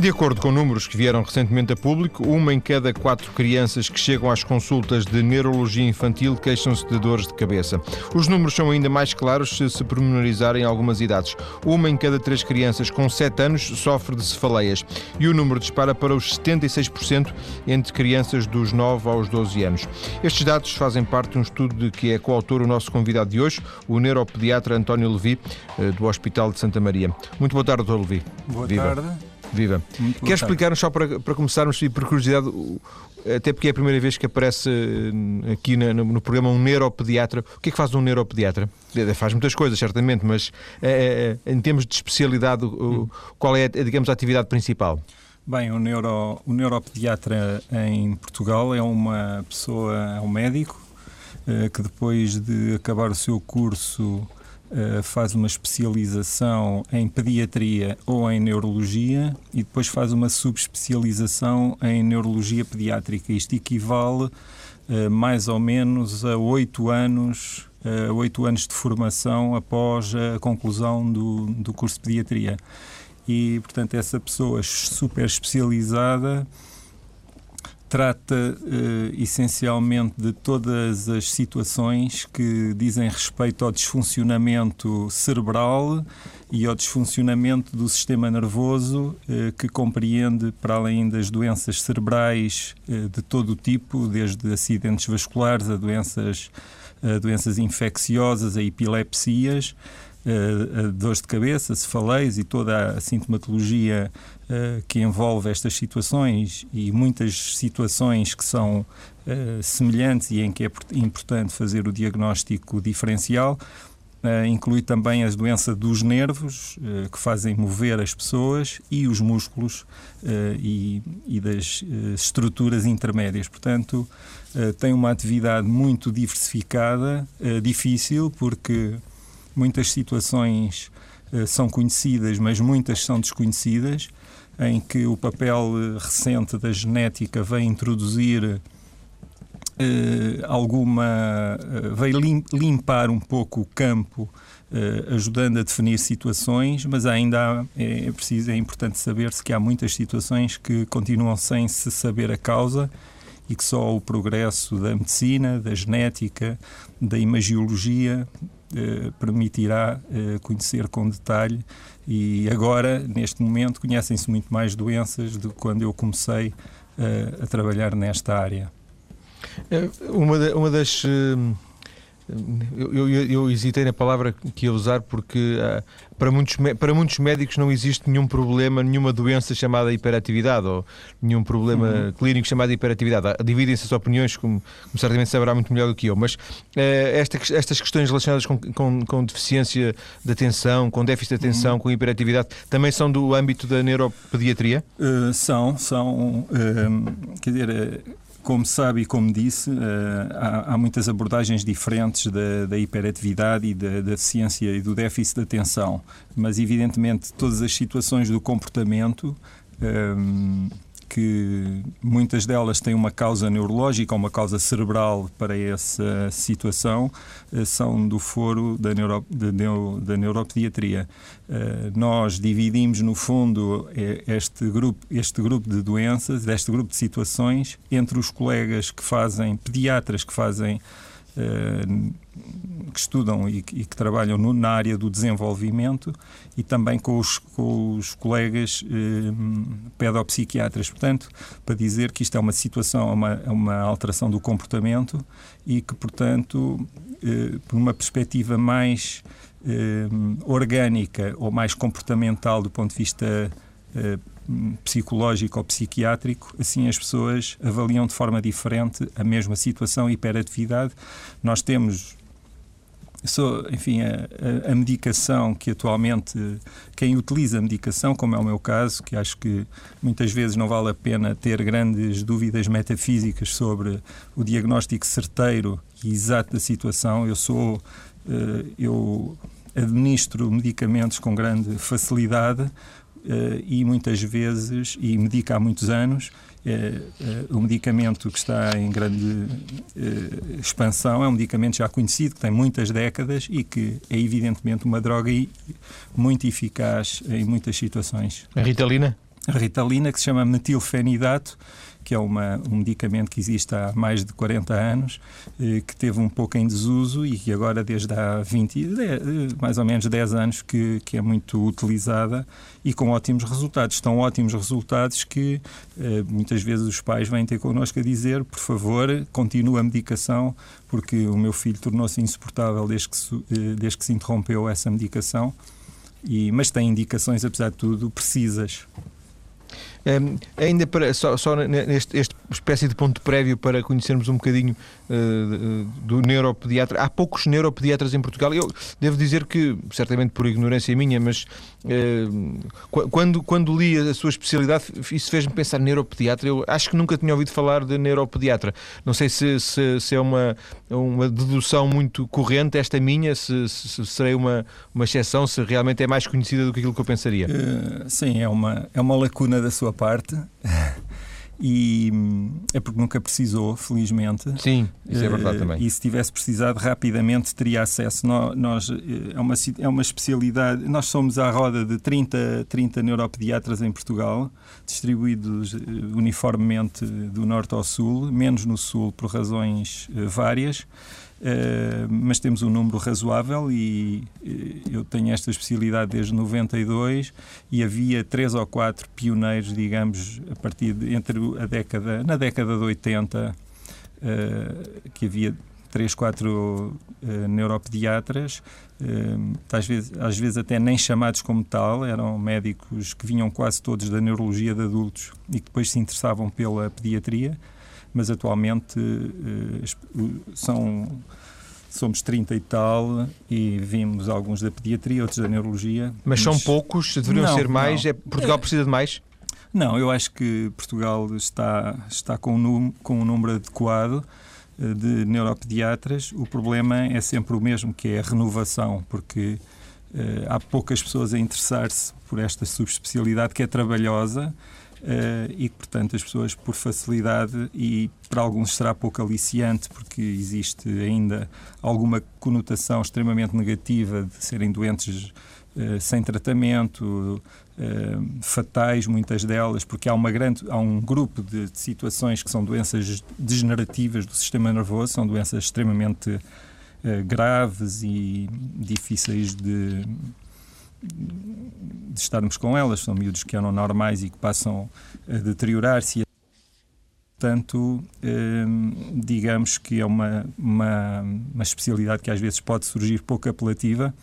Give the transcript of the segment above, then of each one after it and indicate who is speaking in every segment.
Speaker 1: De acordo com números que vieram recentemente a público, uma em cada quatro crianças que chegam às consultas de neurologia infantil queixam-se de dores de cabeça. Os números são ainda mais claros se se pormenorizarem algumas idades. Uma em cada três crianças com 7 anos sofre de cefaleias e o número dispara para os 76% entre crianças dos 9 aos 12 anos. Estes dados fazem parte de um estudo de que é coautor o nosso convidado de hoje, o neuropediatra António Levi, eh, do Hospital de Santa Maria. Muito boa tarde, Dr. Levi.
Speaker 2: Boa Viva. tarde.
Speaker 1: Viva. Quer explicar-nos só para, para começarmos, e por curiosidade, até porque é a primeira vez que aparece eh, aqui no, no, programa um neuropediatra. O que é que faz um neuropediatra? Faz muitas coisas, certamente, mas é, em termos de especialidade, hum. qual é, digamos, a atividade principal?
Speaker 2: Bem, o, neuro, o neuropediatra em Portugal é uma pessoa, é um médico, que depois de acabar o seu curso Uh, faz uma especialização em pediatria ou em neurologia e depois faz uma subespecialização em neurologia pediátrica. Isto equivale uh, mais ou menos a oito anos, uh, oito anos de formação após a conclusão do, do curso de pediatria. E, portanto, essa pessoa super especializada trata uh, essencialmente de todas as situações que dizem respeito ao desfuncionamento cerebral e ao desfuncionamento do sistema nervoso, uh, que compreende, para além das doenças cerebrais uh, de todo o tipo, desde acidentes vasculares a doenças, a doenças infecciosas, a epilepsias, uh, dores de cabeça, cefaleias e toda a sintomatologia uh, que envolve estas situações e muitas situações que são uh, semelhantes e em que é importante fazer o diagnóstico diferencial. Uh, inclui também as doenças dos nervos, uh, que fazem mover as pessoas, e os músculos uh, e, e, das estruturas intermédias. Portanto, tem uma atividade muito diversificada, difícil, porque Muitas situações uh, são conhecidas, mas muitas são desconhecidas, em que o papel uh, recente da genética vem introduzir uh, alguma. lim, limpar um pouco o campo, ajudando a definir situações, mas ainda há, é, é preciso, é importante saber-se que há muitas situações que continuam sem se saber a causa e que só o progresso da medicina, da genética, da imagiologia eh, permitirá eh, conhecer com detalhe e agora, neste momento, conhecem-se muito mais doenças do que quando eu comecei eh, a trabalhar nesta área.
Speaker 1: Uma, uma das eu, eu, eu, hesitei na palavra que ia usar porque uh, para, muitos, para muitos médicos não existe nenhum problema, nenhuma doença chamada hiperatividade ou nenhum problema uhum. clínico chamado hiperatividade. Ah, dividem-se as opiniões, como, como, certamente saberá muito melhor do que eu, mas uh, esta, estas questões relacionadas com, com, com, deficiência de atenção, com déficit de atenção, uhum. com hiperatividade, também são do âmbito da neuropediatria?
Speaker 2: Uh, são, são. quer dizer como sabe e como disse, uh, há, há, muitas abordagens diferentes da, da hiperatividade e da, da ciência e do déficit de atenção, mas evidentemente todas as situações do comportamento ehm, que muitas delas têm uma causa neurológica, uma causa cerebral para essa situação, eh, são do foro da, neuro, da, neuro, da neuropediatria. Eh, nós dividimos, no fundo, este grupo, este grupo de doenças, este grupo de situações, entre os colegas que fazem, pediatras que fazem que estudam e, que, e que trabalham no, na área do desenvolvimento e também com os, com os colegas eh, pedopsiquiatras. Portanto, para dizer que isto é uma situação, uma, uma alteração do comportamento e que, portanto, eh, por uma perspectiva mais eh, orgânica ou mais comportamental do ponto de vista eh, psicológico ou psiquiátrico, assim as pessoas avaliam de forma diferente a mesma situação hiperatividade. Nós temos sou, enfim, a, a, medicação que atualmente quem utiliza a medicação, como é o meu caso, que acho que muitas vezes não vale a pena ter grandes dúvidas metafísicas sobre o diagnóstico certeiro e exato da situação. Eu sou, eh, eu administro medicamentos com grande facilidade e muitas vezes, e medica há muitos anos, uh, uh, o medicamento que está em grande expansão é um medicamento já conhecido, que tem muitas décadas e que é evidentemente uma droga muito eficaz em muitas situações.
Speaker 1: A Ritalina?
Speaker 2: a Ritalina, que se chama metilfenidato, que é uma, um medicamento que existe há mais de 40 anos, eh, que teve um pouco em desuso e que agora, desde há 20, 10, eh, mais ou menos 10 anos, que, que é muito utilizada e com ótimos resultados. Tão ótimos resultados que eh, muitas vezes os pais vêm ter connosco a dizer: por favor, continue a medicação, porque o meu filho tornou-se insuportável desde que, desde que se interrompeu essa medicação. E, mas tem indicações, apesar de tudo, precisas.
Speaker 1: Um, ainda para, só, só neste este espécie de ponto prévio para conhecermos um bocadinho do neuropediatra. Há poucos neuropediatras em Portugal. Eu devo dizer que, certamente por ignorância minha, mas uh, quando, quando li a sua especialidade, isso fez-me pensar neuropediatra. Eu acho que nunca tinha ouvido falar de neuropediatra. Não sei se, se, se é uma, uma dedução muito corrente esta minha, se, se, se serei uma, uma exceção, se realmente é mais conhecida do que aquilo que eu pensaria.
Speaker 2: Uh, sim, é uma, é uma lacuna da sua parte. E é porque nunca precisou, felizmente.
Speaker 1: Sim, isso é verdade uh, também.
Speaker 2: E se tivesse precisado, rapidamente teria acesso. Nós, eh, é, uma, é uma especialidade. Nós somos à roda de 30, 30 neuropediatras em Portugal, distribuídos uh, uniformemente do norte ao sul, menos no sul por razões várias. Uh, mas temos um número razoável e uh, eu tenho esta especialidade desde 92 e havia três ou quatro pioneiros, digamos, a partir de entre a década, na década de 80, uh, eh, que havia três, quatro neuropediatras, às, vezes, às vezes até nem chamados como tal, eram médicos que vinham quase todos da neurologia de adultos e que depois se interessavam pela pediatria mas atualmente uh, são somos 30 e tal e vimos alguns da pediatria, outros da neurologia.
Speaker 1: Mas, mas... são poucos, deveriam não, ser mais? É, Portugal precisa de mais?
Speaker 2: Não, eu acho que Portugal está, está com, um, com um número adequado eh, de neuropediatras. O problema é sempre o mesmo, que é a renovação, porque uh, há poucas pessoas a interessar-se por esta subespecialidade que é trabalhosa Uh, e que, portanto, as pessoas, por facilidade e para alguns será pouco aliciante, porque existe ainda alguma conotação extremamente negativa de serem doentes uh, sem tratamento, uh, fatais, muitas delas, porque há, uma grande, há um grupo de, de, situações que são doenças degenerativas do sistema nervoso, são doenças extremamente graves e difíceis de de estarmos com elas. São miúdos que eram normais e que passam a deteriorar-se. Portanto, hum, digamos que é uma, uma, uma especialidade que às vezes pode surgir pouco apelativa,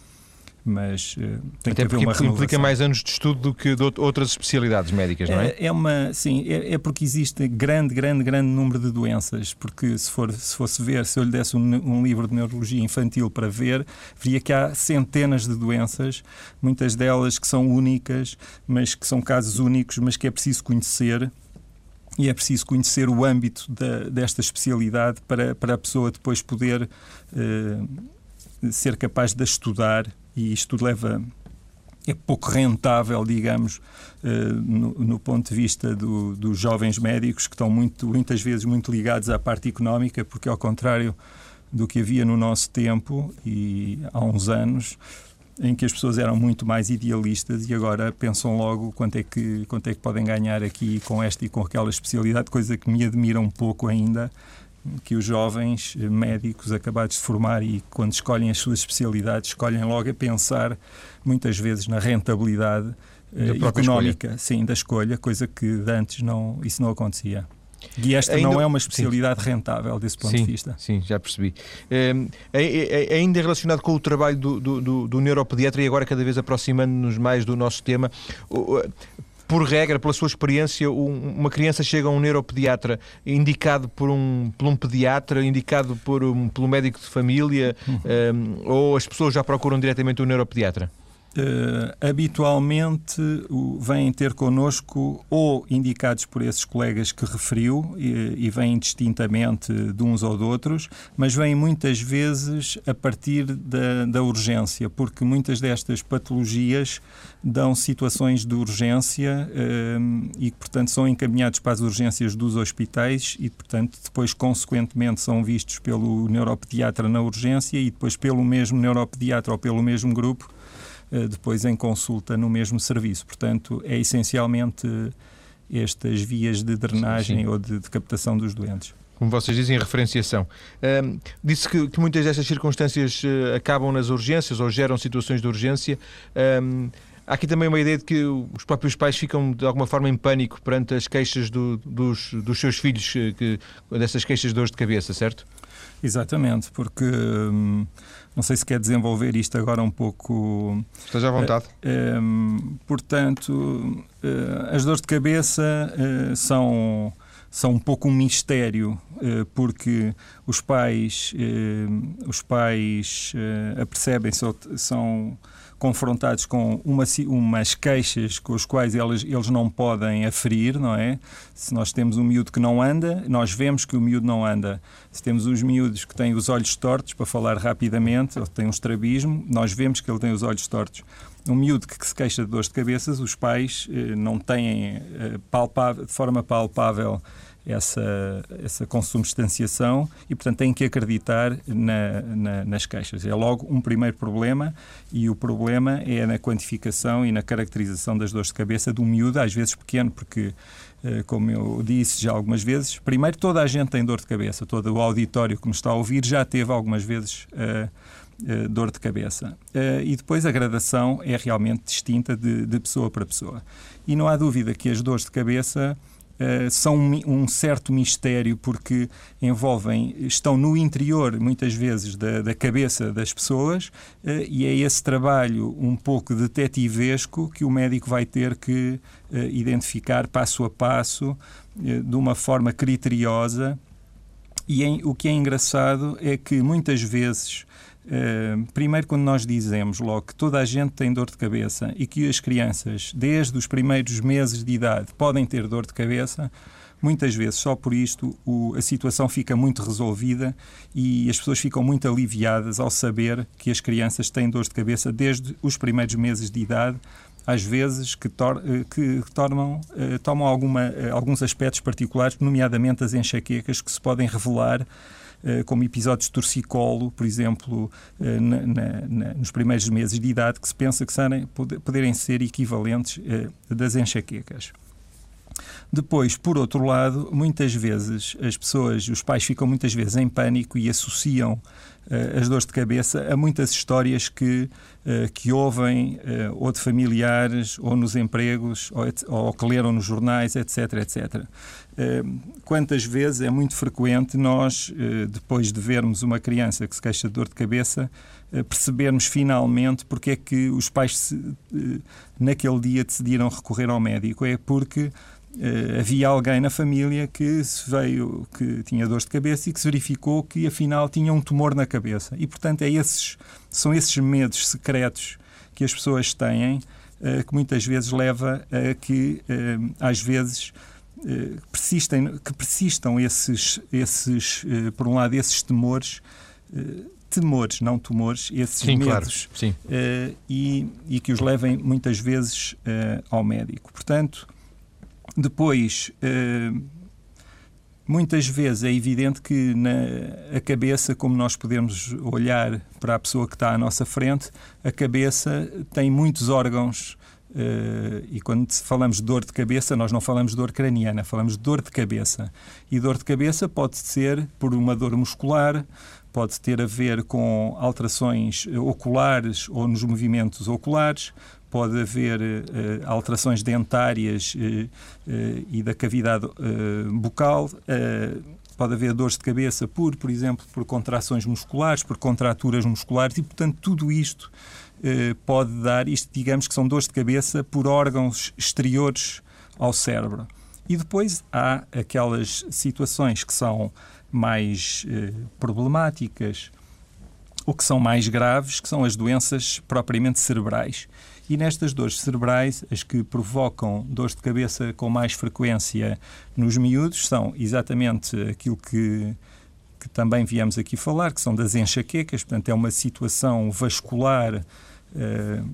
Speaker 2: mas uh, tem Até que haver uma renovação.
Speaker 1: implica mais anos de estudo do que de outras especialidades médicas, não é?
Speaker 2: É, é uma, sim, é, é, porque existe grande, grande, grande número de doenças, porque se, for, se fosse ver, se eu lhe desse um, um livro de neurologia infantil para ver, veria que há centenas de doenças, muitas delas que são únicas, mas que são casos únicos, mas que é preciso conhecer e é preciso conhecer o âmbito da, desta especialidade para, para a pessoa depois poder uh, ser capaz de estudar e isto leva é pouco rentável, digamos, uh, no, no, ponto de vista do, dos jovens médicos que estão muito, muitas vezes muito ligados à parte económica, porque ao contrário do que havia no nosso tempo e há uns anos, em que as pessoas eram muito mais idealistas e agora pensam logo quanto é que, quanto é que podem ganhar aqui com esta e com aquela especialidade, coisa que me admira um pouco ainda, que os jovens médicos acabados de formar e quando escolhem as suas especialidades escolhem logo a pensar muitas vezes na rentabilidade uh, económica escolha. sim da escolha coisa que antes não isso não acontecia e esta ainda, não é uma especialidade sim. rentável desse ponto
Speaker 1: sim,
Speaker 2: de vista.
Speaker 1: Sim, já percebi. Ehm, é, é, é, ainda relacionado com o trabalho do, do, do, do neuropediatra e agora cada vez aproximando-nos mais do nosso tema, por regra, pela sua experiência, uma criança chega a um neuropediatra indicado por um, por um pediatra, indicado por um, pelo médico de família, uhum. um, ou as pessoas já procuram diretamente o um neuropediatra?
Speaker 2: Uh, habitualmente uh, vêm ter connosco ou indicados por esses colegas que referiu e, e vêm distintamente de uns ou de outros, mas vêm muitas vezes a partir da, da urgência, porque muitas destas patologias dão situações de urgência uh, e, portanto, são encaminhados para as urgências dos hospitais e, portanto, depois, consequentemente, são vistos pelo neuropediatra na urgência e depois pelo mesmo neuropediatra ou pelo mesmo grupo depois em consulta no mesmo serviço. Portanto, é essencialmente estas vias de drenagem sim, sim. ou de, de captação dos doentes
Speaker 1: como vocês dizem, referenciação. Um, disse que, que, muitas destas circunstâncias uh, acabam nas urgências ou geram situações de urgência. Um, há aqui também uma ideia de que os próprios pais ficam de alguma forma em pânico perante as queixas do, dos, dos, seus filhos, eh, que, dessas queixas de dores de cabeça, certo?
Speaker 2: Exatamente, porque hum, não sei se quer desenvolver isto agora um pouco.
Speaker 1: Esteja à vontade.
Speaker 2: Uh, um, portanto, uh, as dores de cabeça uh, são são um pouco um mistério, eh, porque os pais, eh, os pais eh, apercebem-se, são confrontados com uma, umas queixas com as quais eles, eles não podem aferir, não é? Se nós temos um miúdo que não anda, nós vemos que o miúdo não anda. Se temos uns miúdos que têm os olhos tortos, para falar rapidamente, ou têm um estrabismo, nós vemos que ele tem os olhos tortos um miúdo que se queixa de dores de cabeça, os pais eh, não têm eh, palpável, de forma palpável essa, essa consubstanciação e, portanto, têm que acreditar na, na, nas queixas. É logo um primeiro problema e o problema é na quantificação e na caracterização das dores de cabeça um miúdo, às vezes pequeno, porque eh, como eu disse já algumas vezes, primeiro toda a gente tem dor de cabeça, todo o auditório que nos está a ouvir já teve algumas vezes uh, dor de cabeça. Uh, e depois a gradação é realmente distinta de, de pessoa para pessoa. E não há dúvida que as dores de cabeça Uh, são um, um, certo mistério porque envolvem, estão no interior muitas vezes da, da cabeça das pessoas uh, e é esse trabalho um pouco detetivesco que o médico vai ter que uh, identificar passo a passo de uma forma criteriosa. E em, o que é engraçado é que muitas vezes Uh, primeiro, quando nós dizemos logo que toda a gente tem dor de cabeça e que as crianças, desde os primeiros meses de idade, podem ter dor de cabeça, muitas vezes só por isto o, a situação fica muito resolvida e as pessoas ficam muito aliviadas ao saber que as crianças têm dor de cabeça desde os primeiros meses de idade, às vezes que, tor eh, que tornam, uh, tomam alguma, uh, alguns aspectos particulares, nomeadamente as enxaquecas, que se podem revelar eh, como episódios de torcicolo, por exemplo, eh, na, na, nos primeiros meses de idade, que se pensa que serem, poderem ser equivalentes eh, das enxaquecas. Depois, por outro lado, muitas vezes as pessoas, os pais ficam muitas vezes em pânico e associam uh, as dores de cabeça a muitas histórias que, uh, que ouvem uh, ou de familiares ou nos empregos ou, ou, que leram nos jornais, etc, etc. quantas vezes é muito frequente nós, depois de vermos uma criança que se queixa de dor de cabeça, percebermos finalmente porque é que os pais se, naquele dia decidiram recorrer ao médico. É porque havia alguém na família que veio, que tinha dores de cabeça e que se verificou que afinal tinha um tumor na cabeça. E portanto é esses, são esses medos secretos que as pessoas têm que muitas vezes leva a que às vezes persistem, que persistam esses, esses por um lado, esses temores temores, não tumores, esses
Speaker 1: Sim,
Speaker 2: medos,
Speaker 1: claro.
Speaker 2: uh, e, e, que os levem muitas vezes uh, ao médico. Portanto, depois, uh, muitas vezes é evidente que na a cabeça, como nós podemos olhar para a pessoa que está à nossa frente, a cabeça tem muitos órgãos. Uh, e quando falamos de dor de cabeça, nós não falamos de dor craniana, falamos de dor de cabeça. E dor de cabeça pode ser por uma dor muscular, pode ter a ver com alterações oculares ou nos movimentos oculares, pode haver uh, alterações dentárias e da cavidade bucal, pode haver dores de cabeça por, por exemplo, por contrações musculares, por contraturas musculares e, portanto, tudo isto pode dar, isto digamos que são dores de cabeça por órgãos exteriores ao cérebro. E depois há aquelas situações que são mais problemáticas, ou que são mais graves, que são as doenças propriamente cerebrais. E nestas dores cerebrais, as que provocam dores de cabeça com mais frequência nos miúdos são exatamente aquilo que, que também viemos aqui falar, que são das enxaquecas, portanto, é uma situação vascular. Uh,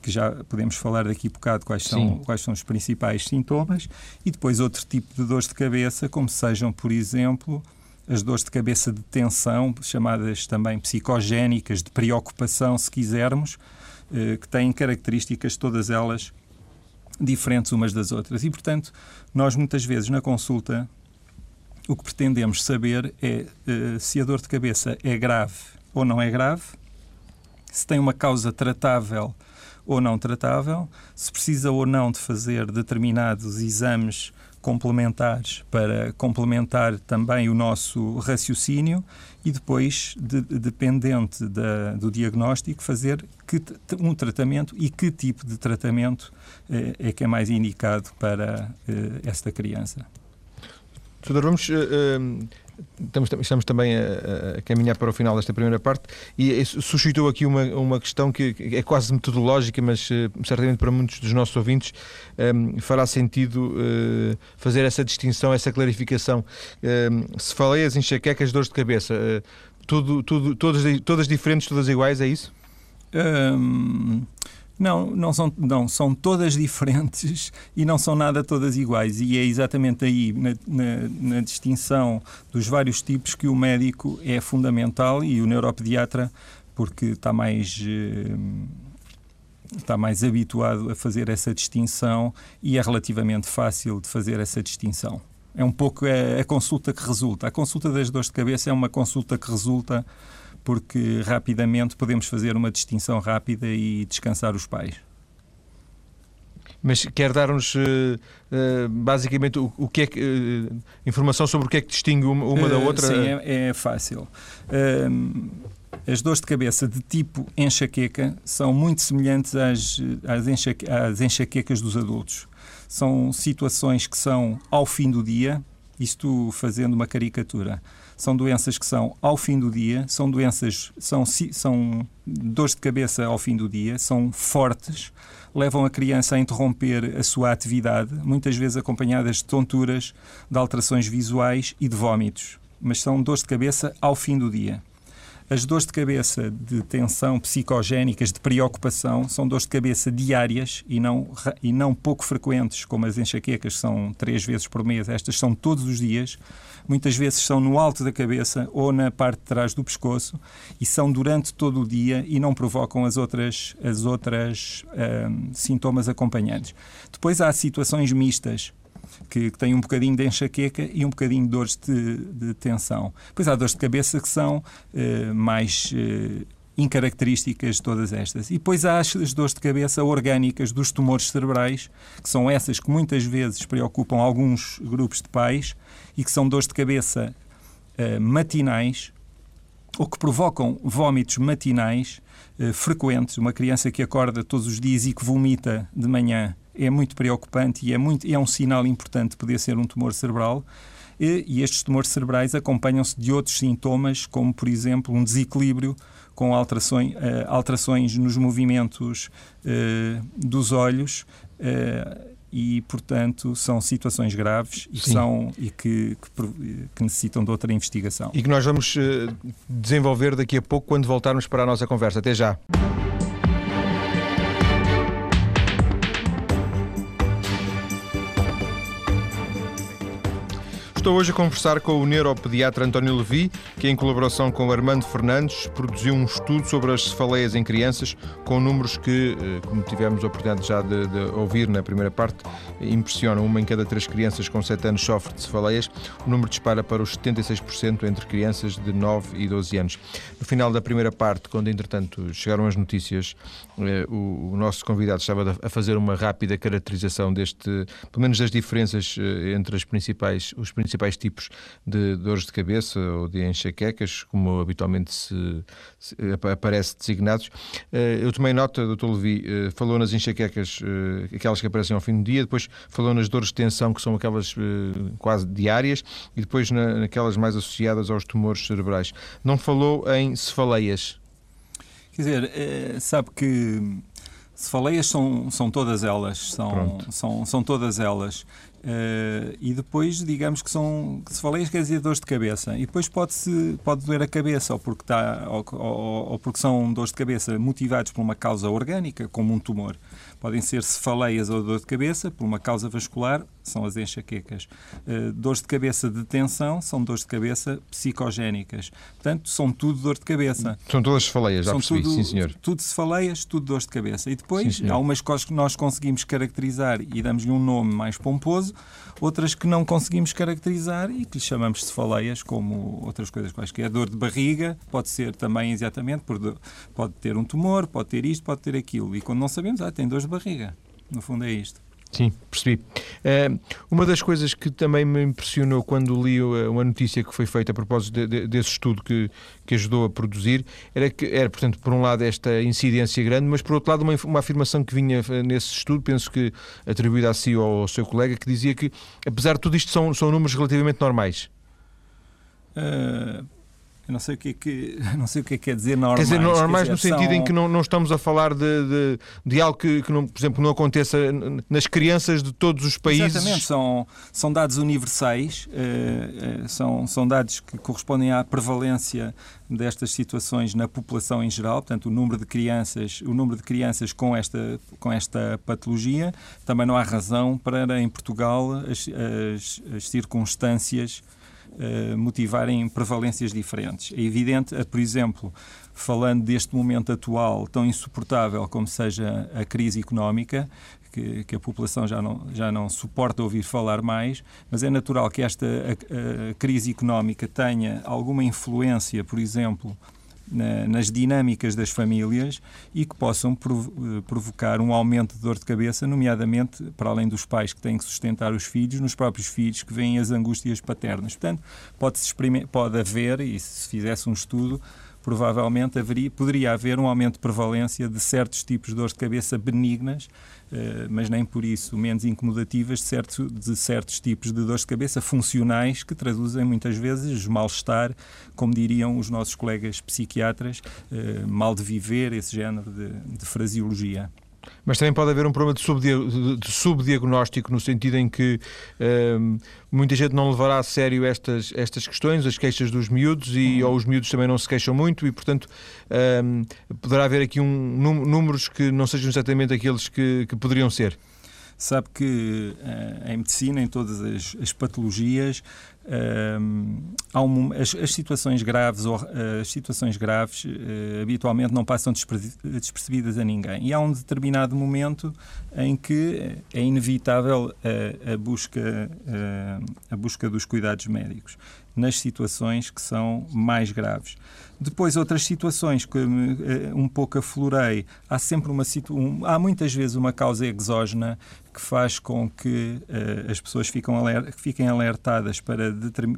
Speaker 2: que já podemos falar daqui a bocado quais são, quais são os principais sintomas, e depois outro tipo de dores de cabeça, como sejam, por exemplo, as dores de cabeça de tensão, chamadas também psicogénicas, de preocupação, se quisermos, que têm características, todas elas, diferentes umas das outras. E, portanto, nós muitas vezes na consulta o que pretendemos saber é uh, se a dor de cabeça é grave ou não é grave, se tem uma causa tratável ou não tratável, se precisa ou não de fazer determinados exames complementares para complementar também o nosso raciocínio e depois, de, dependente da, do diagnóstico, fazer que, um tratamento e que tipo de tratamento eh, é que é mais indicado para eh, esta criança.
Speaker 1: Doutor, vamos. Uh, estamos, estamos também a, a, caminhar para o final desta primeira parte e suscitou aqui uma, uma questão que é quase metodológica, mas certamente para muitos dos nossos ouvintes um, fará sentido uh, fazer essa distinção, essa clarificação. Um, se falei as enxaquecas, dores de cabeça, tudo, tudo, todas, todas diferentes, todas iguais, é isso?
Speaker 2: Um... Não, não são, não, são todas diferentes e não são nada todas iguais. E é exatamente aí, na, na, na distinção dos vários tipos, que o médico é fundamental e o neuropediatra, porque está mais. Eh, está mais habituado a fazer essa distinção e é relativamente fácil de fazer essa distinção. É um pouco a, a consulta que resulta. A consulta das dores de cabeça é uma consulta que resulta porque rapidamente podemos fazer uma distinção rápida e descansar os pais.
Speaker 1: Mas quer dar-nos uh, uh, basicamente o, que é que, uh, informação sobre o que é que distingue uma, uma da outra?
Speaker 2: Sim, é, é fácil. as dores de cabeça de tipo enxaqueca são muito semelhantes às, às, enxaque, às enxaquecas dos adultos. São situações que são ao fim do dia, isto fazendo uma caricatura são doenças que são ao fim do dia, são doenças, são, são dores de cabeça ao fim do dia, são fortes, levam a criança a interromper a sua atividade, muitas vezes acompanhadas de tonturas, de alterações visuais e de vômitos. Mas são dores de cabeça ao fim do dia. As dores de cabeça de tensão psicogénicas, de preocupação, são dores de cabeça diárias e não, e não pouco frequentes, como as enxaquecas, são três vezes por mês. Estas são todos os dias muitas vezes são no alto da cabeça ou na parte de trás do pescoço e são durante todo o dia e não provocam as outras, as outras um, sintomas acompanhantes. Depois há situações mistas, que, que têm um bocadinho de enxaqueca e um bocadinho de dores de, de tensão. Depois há dores de cabeça que são uh, mais uh, incaracterísticas de todas estas. E depois há as dores de cabeça orgânicas dos tumores cerebrais, que são essas que muitas vezes preocupam alguns grupos de pais e que são dores de cabeça uh, matinais ou que provocam vômitos matinais frequentes. Uma criança que acorda todos os dias e que vomita de manhã é muito preocupante e é, muito, é um sinal importante de poder ser um tumor cerebral. E, e estes tumores cerebrais acompanham-se de outros sintomas, como, por exemplo, um desequilíbrio com alterações, uh, alterações nos movimentos uh, dos olhos uh, e, portanto, são situações graves e, são, e que, que, que, necessitam de outra investigação.
Speaker 1: E que nós vamos desenvolver daqui a pouco quando voltarmos para a nossa conversa. Até já. Estou hoje a conversar com o neuropediatra António Levi, que em colaboração com Armando Fernandes produziu um estudo sobre as cefaleias em crianças, com números que, eh, como tivemos a oportunidade já de, de ouvir na primeira parte, impressionam. Uma em cada três crianças com 7 anos sofre de cefaleias. O número dispara para os 76% entre crianças de 9 e 12 anos. No final da primeira parte, quando entretanto chegaram as notícias, eh, o, nosso convidado estava a fazer uma rápida caracterização deste, pelo menos das diferenças eh, entre as principais, os principais principais tipos de dores de cabeça ou de enxaquecas, como habitualmente se, se aparece designados. Eh, eu tomei nota, Dr. Levi, eh, falou nas enxaquecas, eh, aquelas que aparecem ao fim do dia, depois falou nas dores de tensão, que são aquelas quase diárias, e depois naquelas mais associadas aos tumores cerebrais. Não falou em cefaleias.
Speaker 2: Quer dizer, sabe que cefaleias são, são todas elas, são, são, são todas elas. Uh, e depois, digamos que são que se faleias quer dizer dores de cabeça. E depois pode-se pode doer a cabeça, ou porque, tá, ou, ou, ou porque são dores de cabeça motivados por uma causa orgânica, como um tumor. Podem ser cefaleias ou dor de cabeça por uma causa vascular, são as enxaquecas. Uh, dores de cabeça de tensão são dores de cabeça psicogénicas. Portanto, são tudo dor de cabeça.
Speaker 1: São todas cefaleias, já
Speaker 2: são
Speaker 1: percebi,
Speaker 2: tudo,
Speaker 1: sim senhor.
Speaker 2: Tudo cefaleias, tudo dores de cabeça. E depois, sim, há umas coisas que nós conseguimos caracterizar e damos-lhe um nome mais pomposo, outras que não conseguimos caracterizar e que lhe chamamos cefaleias, como outras coisas quaisquer. Dor de barriga pode ser também exatamente, por, pode ter um tumor, pode ter isto, pode ter aquilo. E quando não sabemos, ah, tem dor de barriga. No fundo é isto.
Speaker 1: Sim, percebi. Uh, uma das coisas que também me impressionou quando li uma notícia que foi feita a propósito de, de, desse estudo que, que ajudou a produzir era que era, portanto, por um lado esta incidência grande, mas por outro lado uma, uma afirmação que vinha eh, nesse estudo, penso que atribuída a si ou ao seu colega, que dizia que, apesar de tudo isto, são, são números relativamente normais.
Speaker 2: Uh eu não sei o que é que, não sei o que é que quer dizer normais.
Speaker 1: Quer dizer, normais quer dizer, no sentido são... em que não, não estamos a falar de, de, de algo que, que não, por exemplo, não aconteça nas crianças de todos os países.
Speaker 2: Exatamente, são, são dados universais, eh, eh, são, são dados que correspondem à prevalência destas situações na população em geral, portanto, o número de crianças, o número de crianças com esta, com esta patologia. Também não há razão para, em Portugal, as, as, as circunstâncias uh, motivarem prevalências diferentes. É evidente, por exemplo, falando deste momento atual tão insuportável como seja a crise económica, que, que, a população já não, já não suporta ouvir falar mais, mas é natural que esta a, a crise económica tenha alguma influência, por exemplo, na, nas dinâmicas das famílias e que possam eh, provocar um aumento de dor de cabeça, nomeadamente, para além dos pais que têm que sustentar os filhos, nos próprios filhos que veem as angústias paternas. Portanto, pode, pode haver, e se fizesse um estudo, provavelmente haveria, poderia haver um aumento de prevalência de certos tipos de dores de cabeça benignas, eh, mas nem por isso menos incomodativas de, certo, de certos tipos de dores de cabeça funcionais que traduzem muitas vezes mal-estar, como diriam os nossos colegas psiquiatras, eh, mal de viver, esse género de, de fraseologia.
Speaker 1: Mas também pode haver um problema de, subdiagnóstico, no sentido em que um, muita gente não levará a sério estas, estas questões, as queixas dos miúdos, e, uhum. ou os miúdos também não se queixam muito, e portanto um, poderá haver aqui um, números que não sejam exatamente aqueles que, que poderiam ser.
Speaker 2: Sabe que uh, em medicina, em todas as, as patologias, uh, um, as, as, situações graves ou uh, as situações graves habitualmente não passam despercebidas a ninguém. E há um determinado momento em que é inevitável a, a busca, a busca dos cuidados médicos nas situações que são mais graves. Depois, outras situações que um pouco aflorei, há sempre uma um, há muitas vezes uma causa exógena que faz com que uh, as pessoas aler fiquem alertadas para,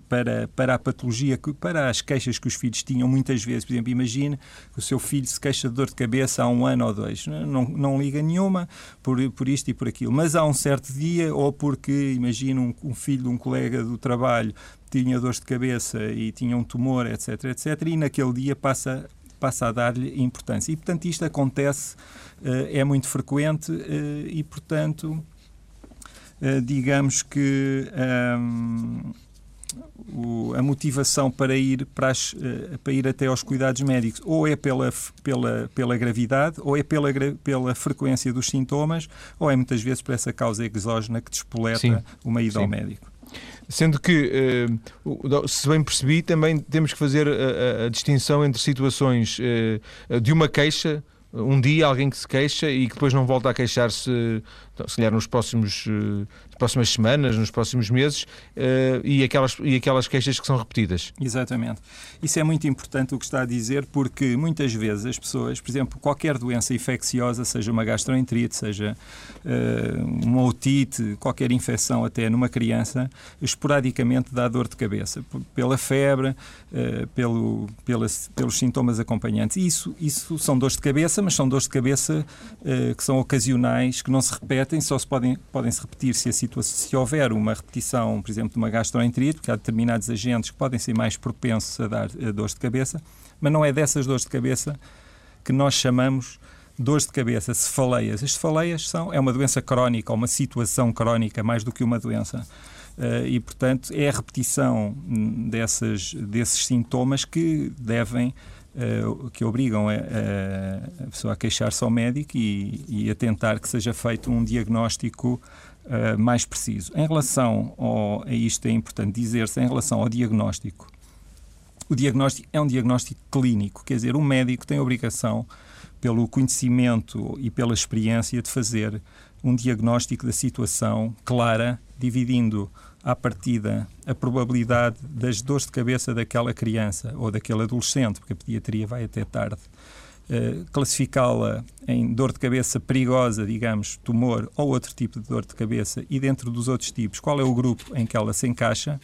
Speaker 2: para, para a patologia, que, para as queixas que os filhos tinham muitas vezes. Por exemplo, imagine que o seu filho se queixa de dor de cabeça há um ano ou dois. Não, não liga nenhuma por, por isto e por aquilo. Mas há um certo dia, ou porque, imagine, um, um filho de um colega do trabalho tinha dor de cabeça e tinha um tumor, etc, etc, e naquele dia passa passa a dar-lhe importância. E, portanto, isto acontece, eh, é muito frequente eh, e, portanto, eh, digamos que ehm, a motivação para ir, para, as, para ir até aos cuidados médicos ou é pela, pela, pela gravidade, ou é pela, pela frequência dos sintomas, ou é muitas vezes por essa causa exógena que despoleta Sim. uma ida Sim. ao médico.
Speaker 1: Sendo que, uh, se bem percebi, também temos que fazer a, a, a distinção entre situações de uma queixa um dia alguém que se queixa e que depois não volta a queixar-se, se calhar nos próximos, próximas semanas, nos próximos meses, uh, e, aquelas, e aquelas queixas que são repetidas.
Speaker 2: Exatamente. Isso é muito importante o que está a dizer, porque muitas vezes as pessoas, por exemplo, qualquer doença infecciosa, seja uma gastroenterite, seja uh, uma otite, qualquer infecção até numa criança, esporadicamente dá dor de cabeça, pela febre, uh, pelo, pelas, pelos sintomas acompanhantes. Isso, isso são dores de cabeça, mas são dores de cabeça que são ocasionais, que não se repetem, só se podem, podem se repetir se a se houver uma repetição, por exemplo, de uma gastroenterite, porque há determinados agentes que podem ser mais propensos a dar a dores de cabeça, mas não é dessas dores de cabeça que nós chamamos dores de cabeça, cefaleias. As cefaleias são, é uma doença crónica, uma situação crónica, mais do que uma doença. Uh, e, portanto, é a repetição dessas, desses sintomas que devem, uh, que obrigam a, a, pessoa a queixar-se ao médico e, e, a tentar que seja feito um diagnóstico uh, mais preciso. Em relação ao, a isto, é importante dizer-se, em relação ao diagnóstico, o diagnóstico é um diagnóstico clínico, quer dizer, o médico tem a obrigação, pelo conhecimento e pela experiência, de fazer um diagnóstico da situação clara, dividindo à partida a probabilidade das dores de cabeça daquela criança ou daquele adolescente, porque a pediatria vai até tarde, uh, classificá-la em dor de cabeça perigosa, digamos, tumor ou outro tipo de dor de cabeça, e dentro dos outros tipos, qual é o grupo em que ela se encaixa.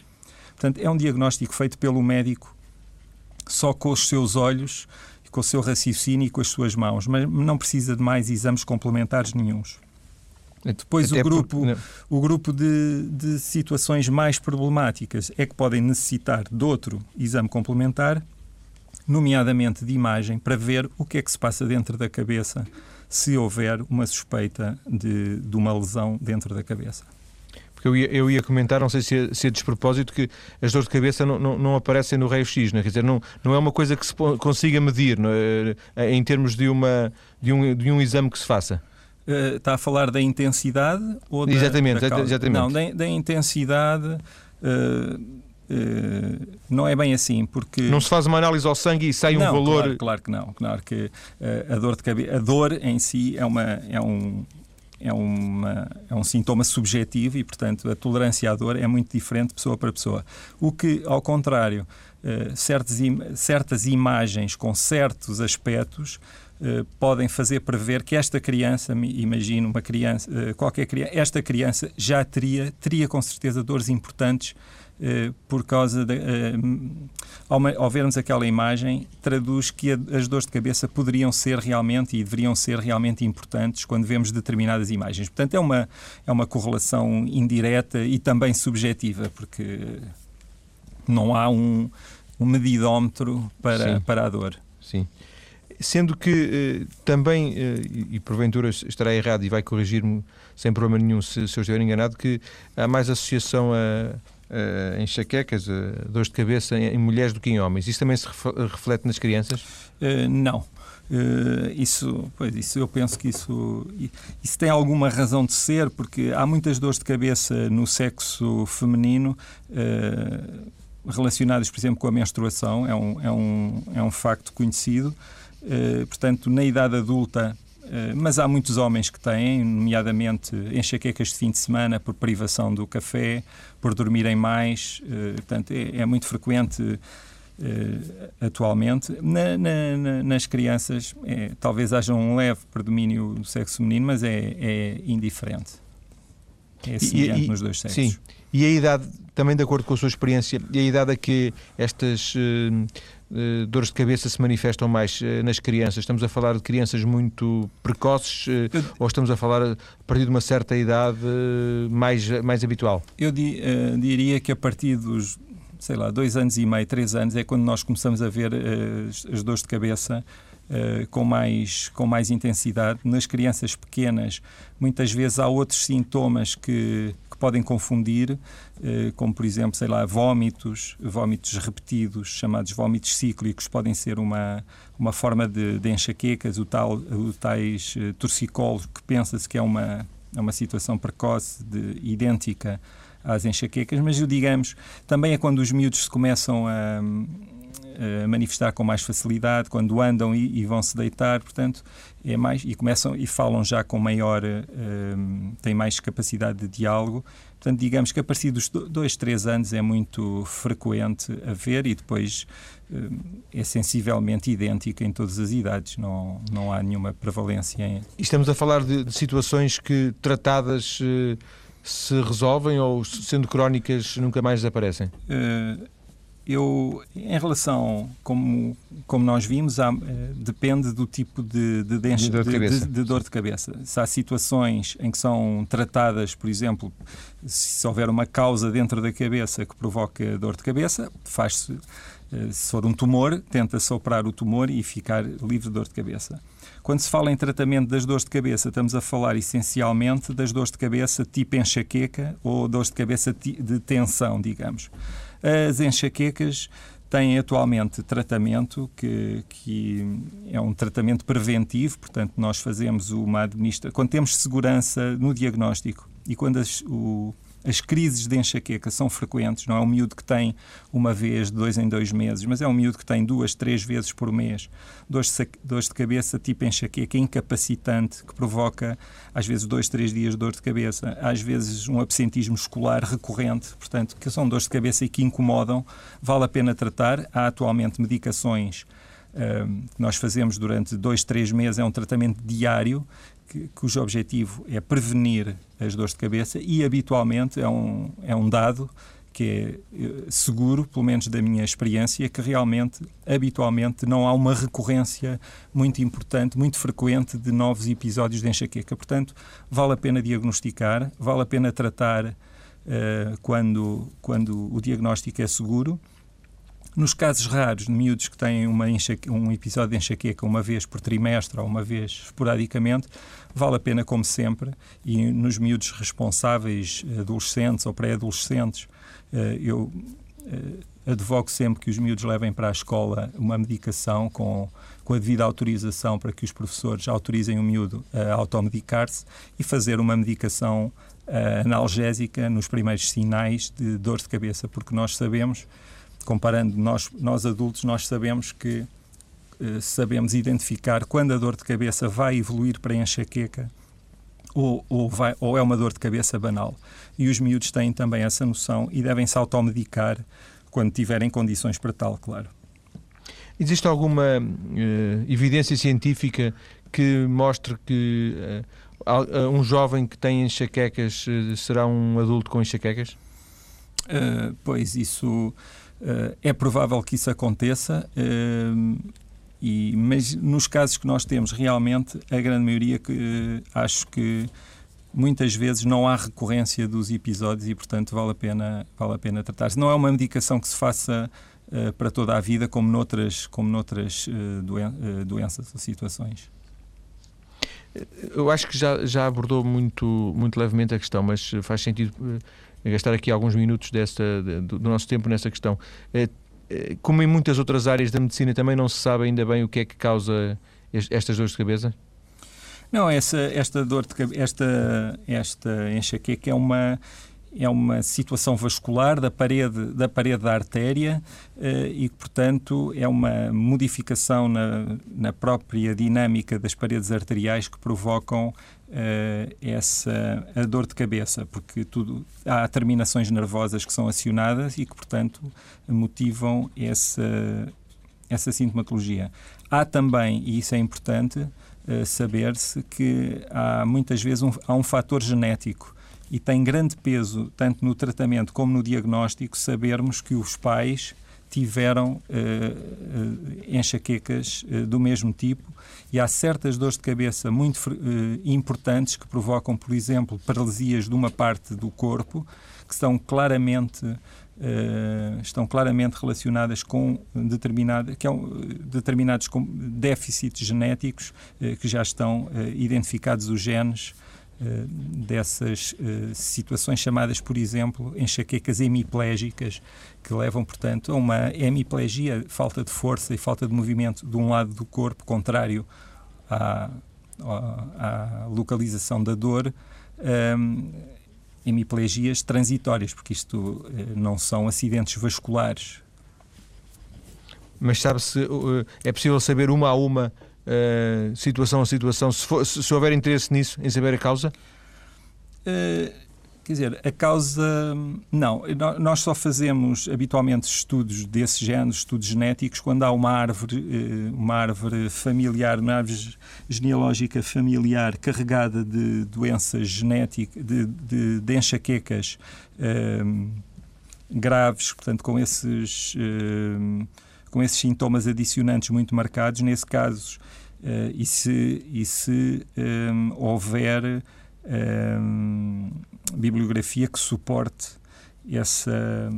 Speaker 2: Portanto, é um diagnóstico feito pelo médico só com os seus olhos, com o seu raciocínio e com as suas mãos, mas não precisa de mais exames complementares nenhums. Depois o grupo, porque... o grupo de, de situações mais problemáticas é que podem necessitar de outro exame complementar, nomeadamente de imagem, para ver o que é que se passa dentro da cabeça se houver uma suspeita de, de uma lesão dentro da cabeça.
Speaker 1: Porque eu ia, eu ia comentar, não sei se é, se é despropósito, que as dores de cabeça não, não, não aparecem no raio-x, né? quer dizer, não, não é uma coisa que se consiga medir é? em termos de, uma, de, um, de um exame que se faça.
Speaker 2: Uh, está a falar da intensidade ou da,
Speaker 1: exatamente,
Speaker 2: da
Speaker 1: exatamente.
Speaker 2: Não, da, da intensidade uh, uh, não é bem assim, porque...
Speaker 1: Não se faz uma análise ao sangue e sai
Speaker 2: não,
Speaker 1: um valor...
Speaker 2: Claro, claro que não. Claro que a dor de cabeça... A dor em si é, uma, é, um, é, uma, é um sintoma subjetivo e, portanto, a tolerância à dor é muito diferente de pessoa para pessoa. O que, ao contrário, certas, certas imagens com certos aspectos eh, podem fazer prever que esta criança, imagino uma criança, uh, qualquer criança, esta criança já teria, teria com certeza dores importantes uh, por causa de, ao, vermos aquela imagem, traduz que as dores de cabeça poderiam ser realmente e deveriam ser realmente importantes quando vemos determinadas imagens. Portanto, é uma, é uma correlação indireta e também subjetiva, porque não há um, um medidómetro para, para a dor.
Speaker 1: Sim. Sendo que eh, também, eh, e, porventura estará errado e vai corrigir-me sem problema nenhum se, se eu estiver enganado, que há mais associação a, a enxaquecas, dores de cabeça em, em, mulheres do que em homens. Isso também se reflete nas crianças?
Speaker 2: Uh, não. Isso, pois, isso, eu penso que isso, isso tem alguma razão de ser, porque há muitas dores de cabeça no sexo feminino relacionadas, por exemplo, com a menstruação, é um, é um, é um facto conhecido. Eh, portanto, na idade adulta, eh, mas há muitos homens que têm, nomeadamente enxaquecas de fim de semana por privação do café, por dormirem mais, eh, portanto, é, é muito frequente atualmente. Na, na, nas crianças, é, talvez haja um leve predomínio do sexo feminino, mas é, é indiferente. É semelhante e, e, nos dois sexos.
Speaker 1: Sim. E a idade, também de acordo com a sua experiência, e a idade a que estas uh, uh, dores de cabeça se manifestam mais uh, nas crianças? Estamos a falar de crianças muito precoces eu, ou estamos a falar a partir de uma certa idade mais, mais habitual?
Speaker 2: Eu di, diria que a partir dos, sei lá, dois anos e meio, três anos, é quando nós começamos a ver as, as dores de cabeça Uh, com, mais, com mais intensidade. Nas crianças pequenas, muitas vezes há outros sintomas que, podem confundir, eh, como por exemplo, sei lá, vômitos, vômitos repetidos, chamados vômitos cíclicos, podem ser uma, uma forma de, de enxaquecas, o, tal, o tais eh, que pensa-se que é uma, é uma situação precoce, de, idêntica às enxaquecas, mas digamos, também é quando os miúdos se começam a a manifestar com mais facilidade quando andam e, e, vão se deitar, portanto, é mais e começam e falam já com maior, um, têm mais capacidade de diálogo. Portanto, digamos que a partir dos dois, três anos é muito frequente haver e depois um, é sensivelmente idêntica em todas as idades, não, não há nenhuma prevalência. Em...
Speaker 1: Estamos a falar de, de situações que tratadas uh, se resolvem ou sendo crónicas nunca mais desaparecem?
Speaker 2: Uh, eu, em relação, como, como nós vimos, há, eh, depende do tipo de, de, de, dor de, de, de, dor de cabeça. Se há situações em que são tratadas, por exemplo, se houver uma causa dentro da cabeça que provoca dor de cabeça, faz-se, eh, se for um tumor, tenta-se operar o tumor e ficar livre de dor de cabeça. Quando se fala em tratamento das dores de cabeça, estamos a falar essencialmente das dores de cabeça tipo enxaqueca ou dores de cabeça de tensão, digamos. As enxaquecas têm atualmente tratamento que, que é um tratamento preventivo, portanto, nós fazemos uma administração. Quando temos segurança no diagnóstico e quando as, o, as crises de enxaqueca são frequentes, não é um miúdo que tem uma vez, de dois em dois meses, mas é um miúdo que tem duas, três vezes por mês. Dores de, cabeça tipo enxaqueca incapacitante, que provoca às vezes dois, três dias de dor de cabeça, às vezes um absentismo escolar recorrente, portanto, que são dores de cabeça e que incomodam, vale a pena tratar. Há atualmente medicações hum, que nós fazemos durante dois, três meses, é um tratamento diário que, cujo objetivo é prevenir as dores de cabeça e habitualmente é um, é um dado que é eh, seguro, pelo menos da minha experiência, que realmente, habitualmente, não há uma recorrência muito importante, muito frequente de novos episódios de enxaqueca. Portanto, vale a pena diagnosticar, vale a pena tratar uh, quando, quando o diagnóstico é seguro nos casos raros, de miúdos que têm uma um episódio de enxaqueca uma vez por trimestre ou uma vez esporadicamente, vale a pena, como sempre, e nos miúdos responsáveis, adolescentes ou pré-adolescentes, eh, eu eh, advogo sempre que os miúdos levem para a escola uma medicação com, com a devida autorização para que os professores autorizem o miúdo a automedicar-se e fazer uma medicação uh, analgésica nos primeiros sinais de dor de cabeça, porque nós sabemos comparando nós, nós adultos, nós sabemos que eh, sabemos identificar quando a dor de cabeça vai evoluir para enxaqueca ou, ou, vai, ou é uma dor de cabeça banal. E os miúdos têm também essa noção e devem se automedicar quando tiverem condições para tal, claro.
Speaker 1: Existe alguma uh, evidência científica que mostre que uh, um jovem que tem enxaquecas uh, será um adulto com enxaquecas?
Speaker 2: pois isso é provável que isso aconteça, uh, e, mas nos casos que nós temos, realmente, a grande maioria que uh, acho que muitas vezes não há recorrência dos episódios e, portanto, vale a pena, vale a pena tratar. Não é uma medicação que se faça para toda a vida, como noutras, como noutras doen doenças ou situações.
Speaker 1: Eu acho que já, já abordou muito, muito levemente a questão, mas faz sentido gastar aqui alguns minutos desta, do, do nosso tempo nessa questão. É, é, como em muitas outras áreas da medicina, também não se sabe ainda bem o que é que causa estas dores de cabeça?
Speaker 2: Não, essa, esta dor de cabeça, esta, esta enxaqueca é uma, é uma situação vascular da parede da, parede da artéria eh, e, portanto, é uma modificação na, na própria dinâmica das paredes arteriais que provocam uh, essa a dor de cabeça, porque tudo, há terminações nervosas que são acionadas e que, portanto, motivam essa, essa sintomatologia. Há também, e isso é importante, uh, saber-se que há muitas vezes um, há um fator genético e tem grande peso, tanto no tratamento como no diagnóstico, sabermos que os pais tiveram uh, enxaquecas do mesmo tipo e há certas dores de cabeça muito importantes que provocam, por exemplo, paralisias de uma parte do corpo que estão claramente estão claramente relacionadas com determinada, que é um, determinados déficits genéticos que já estão identificados os genes eh, dessas uh, situações chamadas, por exemplo, enxaquecas hemiplégicas, que levam, portanto, a uma hemiplegia, falta de força e falta de movimento de um lado do corpo, contrário à, à, localização da dor. Um, ehm, hemiplegias transitórias, porque isto uh, não são acidentes vasculares.
Speaker 1: Mas sabe-se, é possível saber uma a uma uh, situação a situação, se, for, se, se, houver interesse nisso, em saber a causa?
Speaker 2: Uh, quer dizer, a causa. Não, nós só fazemos habitualmente estudos desse género, estudos genéticos, quando há uma árvore, eh, uma árvore familiar, uma árvore genealógica familiar carregada de doenças genéticas, de, de, de enxaquecas graves, portanto, com esses com esses sintomas adicionantes muito marcados, nesse caso, uh, e se, e se um, ehm, houver um, ehm, bibliografia que suporte essa,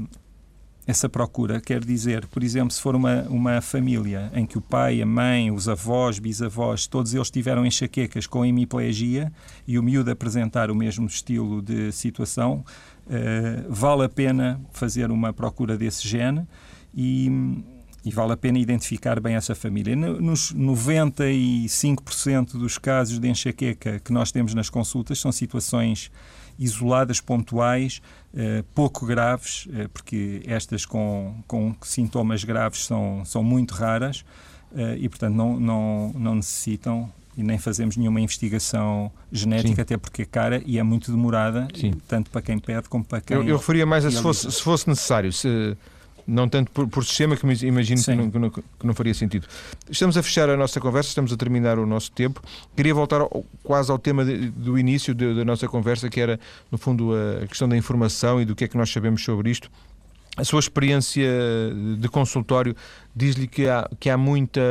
Speaker 2: essa procura. Quer dizer, por exemplo, se for uma, uma família em que o pai, a mãe, os avós, bisavós, todos eles tiveram enxaquecas com hemiplegia e o miúdo apresentar o mesmo estilo de situação, uh, vale a pena fazer uma procura desse gene e, e vale a pena identificar bem essa família. Nos 95% dos casos de enxaqueca que nós temos nas consultas são situações isoladas, pontuais, eh, pouco graves, eh, porque estas com, com sintomas graves são, são muito raras eh, e, portanto, não, não, não necessitam e nem fazemos nenhuma investigação genética, Sim. até porque é cara e é muito demorada, tanto para quem pede como para quem.
Speaker 1: Eu, eu referia mais a se fosse, se fosse necessário. Se não tanto por, por sistema, que imagino que não, que não, que, não, faria sentido. Estamos a fechar a nossa conversa, estamos a terminar o nosso tempo. Queria voltar ao, quase ao tema de, do início de, da nossa conversa, que era, no fundo, a questão da informação e do que é que nós sabemos sobre isto. A sua experiência de consultório diz-lhe que há, que há muita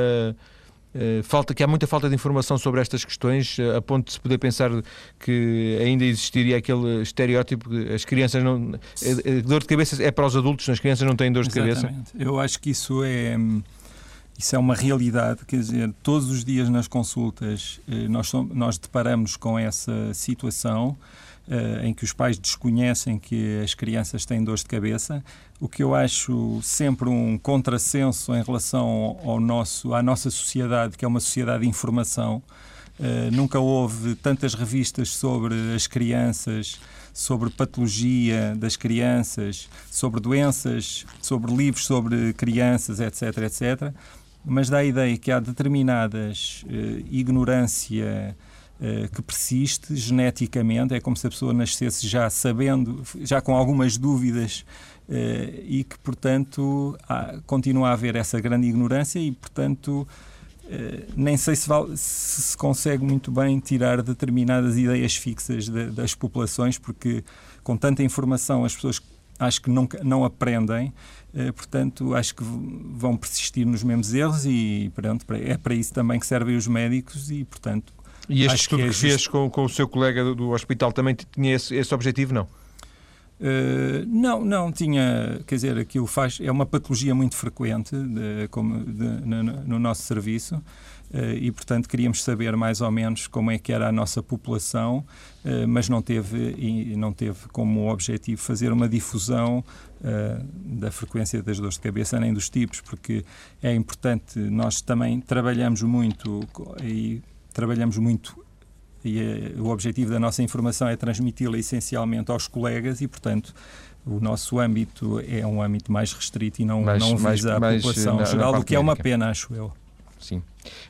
Speaker 1: falta, que há muita falta de informação sobre estas questões, eh, a ponto de se poder pensar que ainda existiria aquele estereótipo que as crianças não. Eh, dor de cabeça é para os adultos, as crianças não têm dor de Exatamente. cabeça.
Speaker 2: Eu acho que isso é. Isso é uma realidade, quer dizer, todos os dias nas consultas nós, nós deparamos com essa situação uh, em que os pais desconhecem que as crianças têm dores de cabeça, o que eu acho sempre um contrassenso em relação ao nosso, à nossa sociedade, que é uma sociedade de informação. Uh, nunca houve tantas revistas sobre as crianças, sobre patologia das crianças, sobre doenças, sobre livros sobre crianças, etc, etc. Mas dá a ideia que há determinadas uh, ignorância que persiste geneticamente, é como se a pessoa nascesse já sabendo, já com algumas dúvidas eh, e que, portanto, há, continua a haver essa grande ignorância e, portanto, eh, nem sei se, vale, se, se consegue muito bem tirar determinadas ideias fixas de, das populações, porque com tanta informação as pessoas acho que não, não aprendem, portanto, acho que vão persistir nos mesmos erros e pronto, é para isso também que servem os médicos e, portanto,
Speaker 1: e este Acho estudo que, é que fez com, com o seu colega do, do hospital também tinha esse, esse objetivo, não?
Speaker 2: Uh, não, não tinha, quer dizer, aquilo faz, é uma patologia muito frequente de, como de, no, no, nosso serviço uh, e, portanto, queríamos saber mais ou menos como é que era a nossa população, uh, mas não teve, e não teve como objetivo fazer uma difusão da frequência das dores de cabeça nem dos tipos, porque é importante, nós também trabalhamos muito e trabalhamos muito e eh, o objetivo da nossa informação é transmiti-la essencialmente aos colegas e, portanto, o nosso âmbito é um âmbito mais restrito e não, mais, não visa mais, a mais população na, geral, o que é uma pena, acho eu.
Speaker 1: Sim.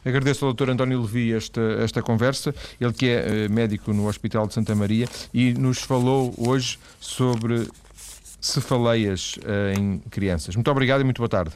Speaker 1: Agradeço ao Dr. António Levi esta, esta conversa, ele que é eh, médico no Hospital de Santa Maria e nos falou hoje sobre cefaleias em crianças. Muito obrigado e muito boa tarde.